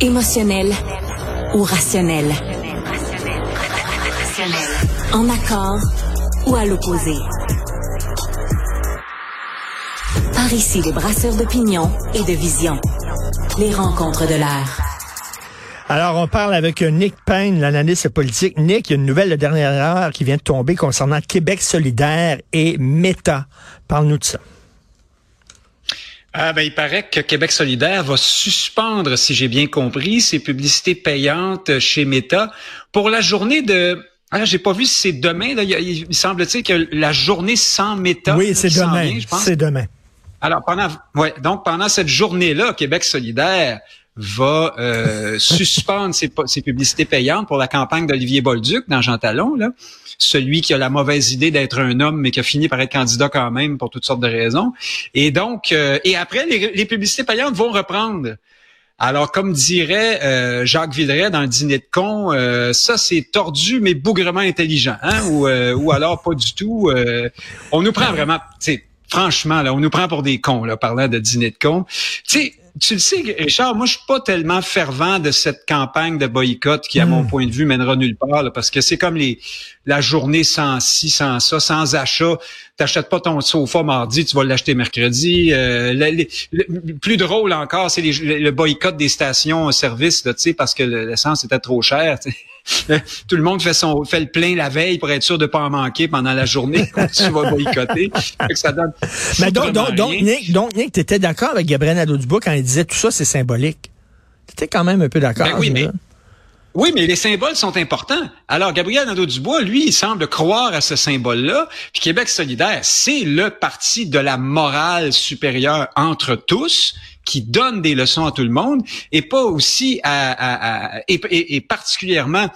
Émotionnel ou rationnel? En accord ou à l'opposé? Par ici, les brasseurs d'opinion et de vision. Les rencontres de l'air. Alors, on parle avec Nick Payne, l'analyste politique. Nick, il y a une nouvelle de dernière heure qui vient de tomber concernant Québec solidaire et Meta. Parle-nous de ça. Ah ben, il paraît que Québec solidaire va suspendre, si j'ai bien compris, ses publicités payantes chez Meta pour la journée de ah, j'ai pas vu si c'est demain. Il, semble-t-il que la journée sans Meta. Oui, c'est demain. C'est demain. Alors pendant, ouais, donc pendant cette journée-là, Québec solidaire va euh, suspendre ses, publicités payantes pour la campagne d'Olivier Bolduc dans Jean Talon, là, celui qui a la mauvaise idée d'être un homme mais qui a fini par être candidat quand même pour toutes sortes de raisons. Et donc, euh, et après, les, publicités payantes vont reprendre. Alors, comme dirait euh, Jacques Villeray dans le dîner de con, ça c'est tordu mais bougrement intelligent, hein? ou, ou alors pas du tout. on nous prend vraiment, franchement, là, on nous prend pour des cons, là, parlant de dîner de con. Tu tu le sais, Richard, moi, je suis pas tellement fervent de cette campagne de boycott qui, à mon hmm. point de vue, mènera nulle part, parce que c'est comme les la journée sans ci, sans ça, sans achat. T'achètes pas ton sofa mardi, tu vas l'acheter mercredi. Euh, le, plus drôle encore, c'est le boycott des stations-service, tu sais, parce que l'essence était trop chère. Tout le monde fait son fait le plein la veille pour être sûr de pas en manquer pendant la journée quand tu vas boycotter. ça donne Mais donc, donc, donc, Nick, donc, tu étais d'accord avec Gabriel Nadeau-Dubois quand il disait tout ça, c'est symbolique. Tu étais quand même un peu d'accord. Ben oui, mais, oui, mais les symboles sont importants. Alors, Gabriel Nadeau-Dubois, lui, il semble croire à ce symbole-là. Puis Québec solidaire, c'est le parti de la morale supérieure entre tous qui donne des leçons à tout le monde et pas aussi à, et, particulièrement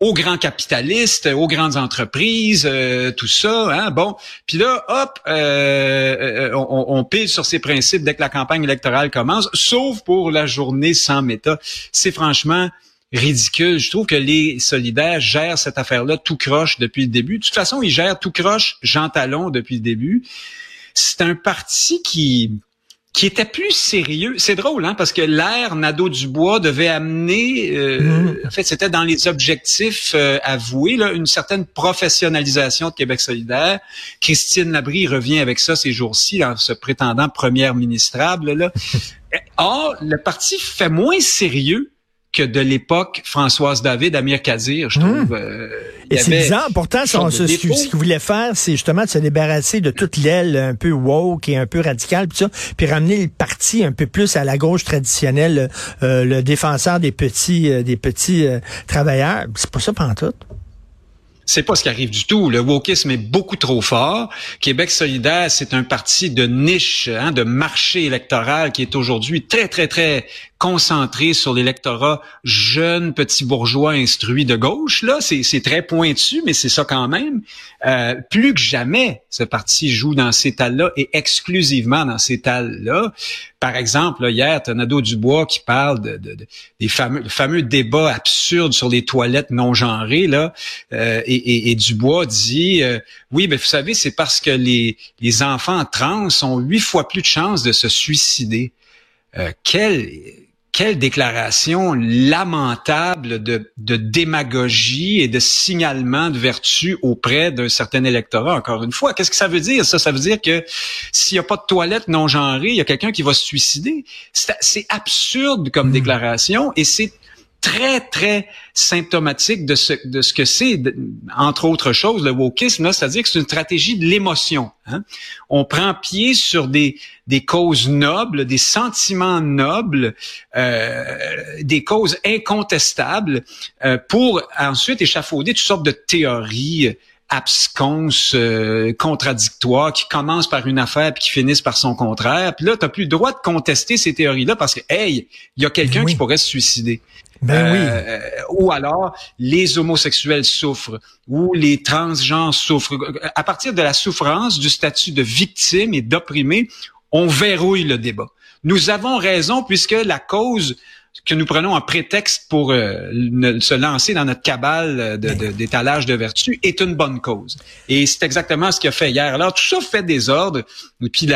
aux grands capitalistes, aux grandes entreprises, euh, tout ça. Hein? Bon, puis là, hop, euh, euh, on, on, pile sur ces principes dès que la campagne électorale commence, sauf pour la journée sans méta. C'est franchement ridicule. Je trouve que les solidaires gèrent cette affaire-là tout croche depuis le début. De toute façon, ils gèrent tout croche Jean Talon depuis le début. C'est un parti qui qui était plus sérieux. C'est drôle, hein, parce que l'ère Nadeau-Dubois devait amener, euh, mm. en fait, c'était dans les objectifs euh, avoués, là, une certaine professionnalisation de Québec solidaire. Christine Labrie revient avec ça ces jours-ci, en se prétendant première ministrable. Là. Or, le parti fait moins sérieux que de l'époque Françoise David, Amir Kadir, je trouve. Hum. Euh, et c'est bizarre. Pourtant, ce, ce, ce qu'il voulait faire, c'est justement de se débarrasser de toute l'aile un peu woke et un peu radicale, puis ça, puis ramener le parti un peu plus à la gauche traditionnelle, euh, le défenseur des petits, euh, des petits travailleurs. C'est pas ça tout. C'est pas ce qui arrive du tout. Le wokisme est beaucoup trop fort. Québec solidaire, c'est un parti de niche, hein, de marché électoral qui est aujourd'hui très, très, très concentré sur l'électorat jeune, petit bourgeois instruit de gauche. Là, c'est très pointu, mais c'est ça quand même. Euh, plus que jamais, ce parti joue dans ces tales-là et exclusivement dans ces tales-là. Par exemple, là, hier, Tonado Dubois qui parle de, des fameux, fameux débats absurdes sur les toilettes non genrées. Là, euh, et, et, Dubois dit, euh, oui, mais vous savez, c'est parce que les, les enfants trans ont huit fois plus de chances de se suicider. Quel quelle déclaration lamentable de, de, démagogie et de signalement de vertu auprès d'un certain électorat, encore une fois. Qu'est-ce que ça veut dire, ça? Ça veut dire que s'il n'y a pas de toilette non genrée, il y a quelqu'un qui va se suicider. C'est absurde comme hmm. déclaration et c'est très, très symptomatique de ce, de ce que c'est, entre autres choses, le wokisme, c'est-à-dire que c'est une stratégie de l'émotion. Hein. On prend pied sur des, des causes nobles, des sentiments nobles, euh, des causes incontestables, euh, pour ensuite échafauder toutes sortes de théories absconses, euh, contradictoires, qui commencent par une affaire puis qui finissent par son contraire. Puis là, tu n'as plus le droit de contester ces théories-là parce que, hey, il y a quelqu'un qui pourrait se suicider. Ben oui. Euh, ou alors, les homosexuels souffrent, ou les transgenres souffrent. À partir de la souffrance, du statut de victime et d'opprimé, on verrouille le débat. Nous avons raison puisque la cause que nous prenons en prétexte pour euh, se lancer dans notre cabale d'étalage de, de, vertu est une bonne cause. Et c'est exactement ce qu'il a fait hier. Alors, tout ça fait des ordres. Et puis,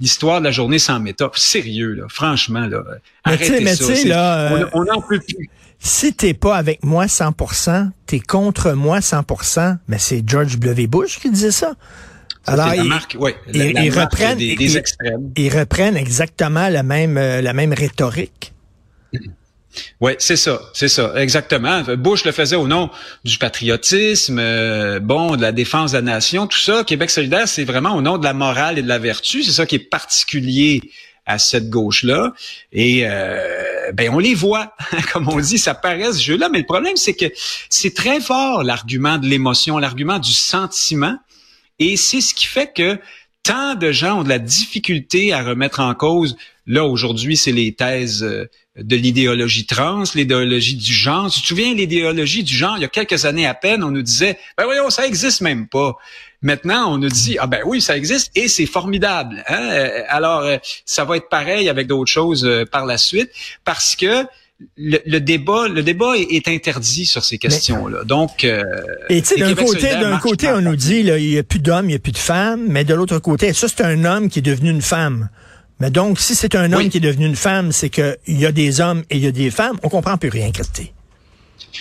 l'histoire de la journée sans méta, sérieux, là, franchement, là, arrêtez mais ça. Là, on n'en peut plus. Si t'es pas avec moi 100%, t'es contre moi 100%, mais c'est George W. Bush qui disait ça. Alors, ils, reprennent, des, extrêmes. ils reprennent exactement la même, euh, la même rhétorique. Oui, c'est ça, c'est ça, exactement. Bush le faisait au nom du patriotisme, euh, bon, de la défense de la nation, tout ça. Québec solidaire, c'est vraiment au nom de la morale et de la vertu. C'est ça qui est particulier à cette gauche-là. Et euh, ben on les voit, comme on dit, ça paraît ce jeu-là. Mais le problème, c'est que c'est très fort l'argument de l'émotion, l'argument du sentiment. Et c'est ce qui fait que tant de gens ont de la difficulté à remettre en cause. Là, aujourd'hui, c'est les thèses euh, de l'idéologie trans, l'idéologie du genre. Tu te souviens, l'idéologie du genre, il y a quelques années à peine, on nous disait, ben voyons, ça existe même pas. Maintenant, on nous dit, ah ben oui, ça existe et c'est formidable. Hein? Euh, alors, euh, ça va être pareil avec d'autres choses par la suite parce que le, débat, le débat est, interdit sur ces questions-là. Donc, euh, et tu sais, d'un côté, d'un côté, on nous dit là, il n'y a plus d'hommes, il n'y a plus de femmes, mais de l'autre côté, ça c'est un homme qui est devenu une femme. Mais donc, si c'est un homme qui est devenu une femme, c'est qu'il y a des hommes et il y a des femmes. On comprend plus rien, Christy.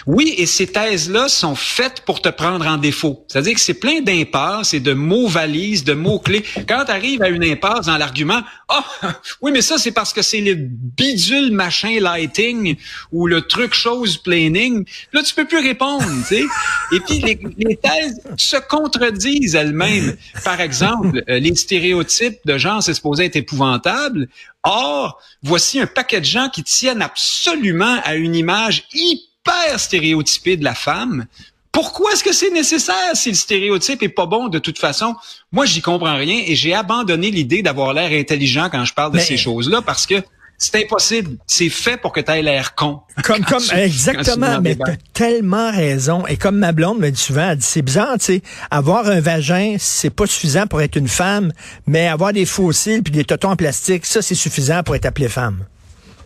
Oui, et ces thèses-là sont faites pour te prendre en défaut. C'est-à-dire que c'est plein d'impasses et de mots valises, de mots-clés. Quand tu arrives à une impasse dans l'argument, ah, oh, oui, mais ça, c'est parce que c'est le bidule machin lighting ou le truc chose planning. Là, tu peux plus répondre, tu sais. Et puis, les, thèses se contredisent elles-mêmes. Par exemple, euh, les stéréotypes de genre, c'est supposé être épouvantable. Or, voici un paquet de gens qui tiennent absolument à une image hyper stéréotypé de la femme. Pourquoi est-ce que c'est nécessaire si le stéréotype est pas bon de toute façon? Moi, j'y comprends rien et j'ai abandonné l'idée d'avoir l'air intelligent quand je parle de ces choses-là parce que c'est impossible. C'est fait pour que tu aies l'air con. Comme, comme, exactement, mais t'as tellement raison. Et comme ma blonde me dit souvent, elle dit, c'est bizarre, tu sais, avoir un vagin, c'est pas suffisant pour être une femme, mais avoir des fossiles puis des totons en plastique, ça, c'est suffisant pour être appelée femme.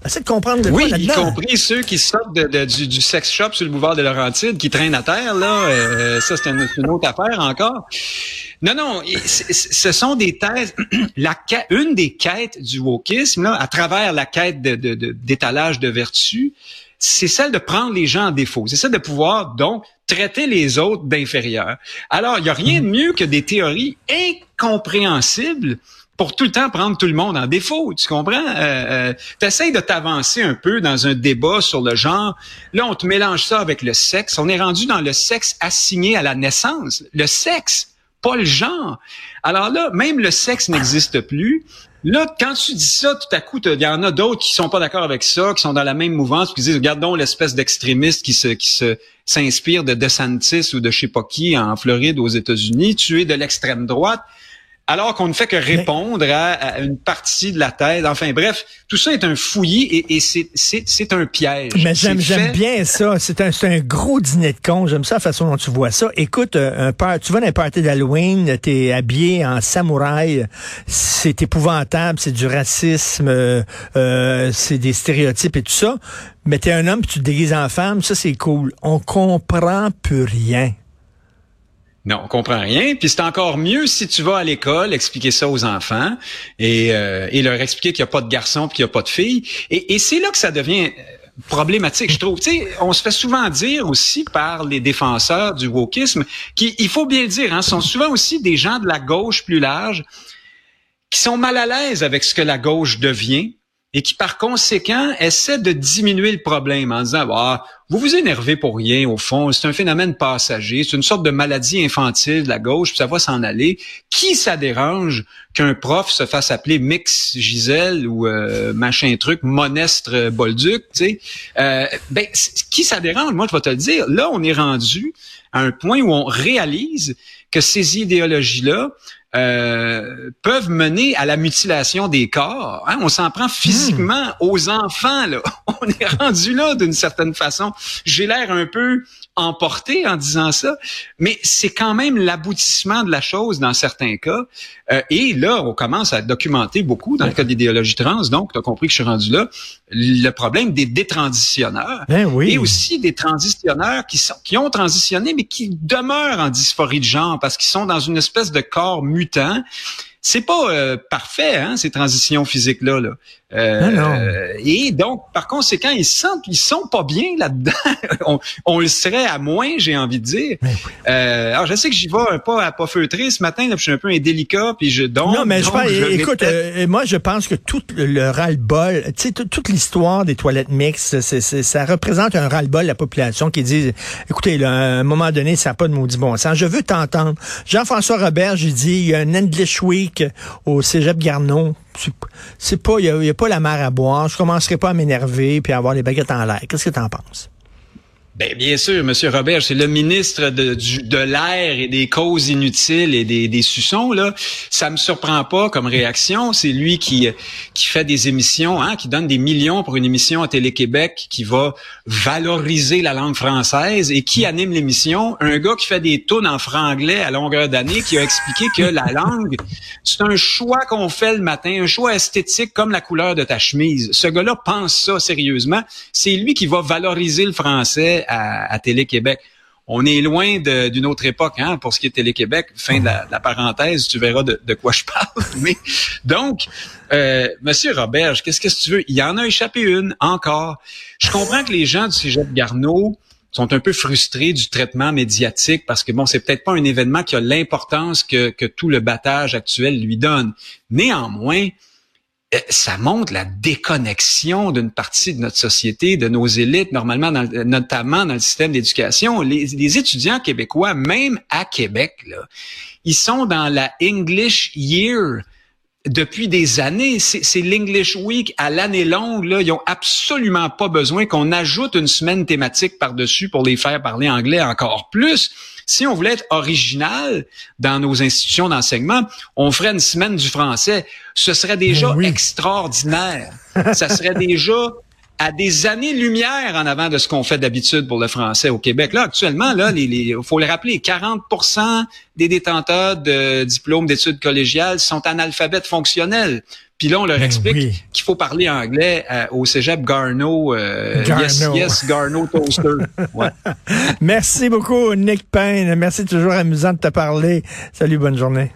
Essaie de comprendre de oui, y compris ceux qui sortent de, du, sex shop sur le boulevard de Laurentides, qui traînent à terre, là. Euh, ça, c'est une, autre affaire encore. Non, non, ce sont des thèses. La, une des quêtes du wokisme, là, à travers la quête d'étalage de, de, de vertu, c'est celle de prendre les gens en défaut. C'est celle de pouvoir, donc, traiter les autres d'inférieurs. Alors, il n'y a rien de mieux que des théories incompréhensibles pour tout le temps prendre tout le monde en défaut, tu comprends? Euh, euh, tu essaies de t'avancer un peu dans un débat sur le genre. Là, on te mélange ça avec le sexe. On est rendu dans le sexe assigné à la naissance. Le sexe, pas le genre. Alors là, même le sexe n'existe plus. Là, quand tu dis ça, tout à coup, il y en a d'autres qui sont pas d'accord avec ça, qui sont dans la même mouvance, qui disent, regardons l'espèce d'extrémiste qui se, qui se, s'inspire de DeSantis ou de je sais pas qui en Floride aux États-Unis. Tu es de l'extrême droite alors qu'on ne fait que répondre à, une partie de la thèse. Enfin bref, tout ça est un fouillis et, et c'est un piège. Mais j'aime j'aime bien ça. C'est un, un gros dîner de con. J'aime ça la façon dont tu vois ça. Écoute, euh, un tu vas dans un party d'Halloween, t'es habillé en samouraï, c'est épouvantable, c'est du racisme, euh, euh, c'est des stéréotypes et tout ça. Mais t'es un homme, tu te déguises en femme, ça c'est cool. On comprend plus rien. Non, on comprend rien. Puis c'est encore mieux si tu vas à l'école expliquer ça aux enfants et, euh, leur expliquer qu'il n'y a pas de garçon puis qu'il n'y a pas de filles. Et, et c'est là que ça devient euh, problématique, je trouve. Tu on se fait souvent dire aussi par les défenseurs du wokisme, qu'il faut bien le dire, hein, sont souvent aussi des gens de la gauche plus large qui sont mal à l'aise avec ce que la gauche devient et qui par conséquent essaie de diminuer le problème en disant ah, vous vous énervez pour rien au fond, c'est un phénomène passager, c'est une sorte de maladie infantile de la gauche, puis ça va s'en aller. Qui ça dérange qu'un prof se fasse appeler Mix Gisèle ou euh, machin truc Monestre Bolduc, tu sais? Euh, Ben qui ça dérange? Moi je vais te le dire. Là on est rendu à un point où on réalise que ces idéologies là euh, peuvent mener à la mutilation des corps. Hein? On s'en prend physiquement hmm. aux enfants. Là. On est rendu là d'une certaine façon. J'ai l'air un peu emporté en disant ça, mais c'est quand même l'aboutissement de la chose dans certains cas. Euh, et là, on commence à documenter beaucoup dans le cas de l'idéologie trans. Donc, tu as compris que je suis rendu là. Le problème des détransitionneurs ben oui. et aussi des transitionneurs qui sont qui ont transitionné mais qui demeurent en dysphorie de genre parce qu'ils sont dans une espèce de corps mutant c'est pas euh, parfait, hein, ces transitions physiques-là. Là. Euh, Et donc, par conséquent, ils sentent, ils sont pas bien là-dedans. on, on, le serait à moins, j'ai envie de dire. Euh, alors, je sais que j'y vais un pas à pas feutré ce matin. Là, je suis un peu indélicat, puis je donc. Non, mais donc, je écoute, euh, moi, je pense que tout le ras-le-bol, tu sais, toute l'histoire des toilettes mixtes, c'est, ça représente un ras-le-bol de la population qui dit, écoutez, là, à un moment donné, ça n'a pas de maudit bon sens. Je veux t'entendre. Jean-François Robert, j'ai dit, il y a un English Week au Cégep Garneau c'est pas, il n'y a, pas la mer à boire. Je commencerai pas à m'énerver puis à avoir les baguettes en l'air. Qu'est-ce que tu en penses? Ben, bien sûr, Monsieur Robert, c'est le ministre de, de l'air et des causes inutiles et des, des suçons. Là, ça me surprend pas comme réaction. C'est lui qui qui fait des émissions, hein, qui donne des millions pour une émission à Télé-Québec qui va valoriser la langue française et qui anime l'émission. Un gars qui fait des tunes en franglais à longueur d'année, qui a expliqué que la langue, c'est un choix qu'on fait le matin, un choix esthétique comme la couleur de ta chemise. Ce gars-là pense ça sérieusement. C'est lui qui va valoriser le français à, Télé-Québec. On est loin d'une autre époque, hein, pour ce qui est Télé-Québec. Fin de la, parenthèse, tu verras de, quoi je parle. Donc, euh, Monsieur Robert, qu'est-ce que tu veux? Il y en a échappé une encore. Je comprends que les gens du Cégep Garneau sont un peu frustrés du traitement médiatique parce que bon, c'est peut-être pas un événement qui a l'importance que, tout le battage actuel lui donne. Néanmoins, ça montre la déconnexion d'une partie de notre société, de nos élites, normalement, notamment dans le système d'éducation. Les, étudiants québécois, même à Québec, là, ils sont dans la English Year depuis des années. C'est l'English Week à l'année longue. Là, ils ont absolument pas besoin qu'on ajoute une semaine thématique par-dessus pour les faire parler anglais encore plus. Si on voulait être original dans nos institutions d'enseignement, on ferait une semaine du français. Ce serait déjà extraordinaire. Ça serait déjà à des années-lumière en avant de ce qu'on fait d'habitude pour le français au Québec. Là, actuellement, là, il faut le rappeler, 40 des détenteurs de diplômes d'études collégiales sont analphabètes fonctionnels. Puis là, on leur ben explique qu'il faut parler anglais euh, au cégep Garneau. Euh, yes, yes, Garneau Toaster. Ouais. Merci beaucoup, Nick Payne. Merci, toujours amusant de te parler. Salut, bonne journée.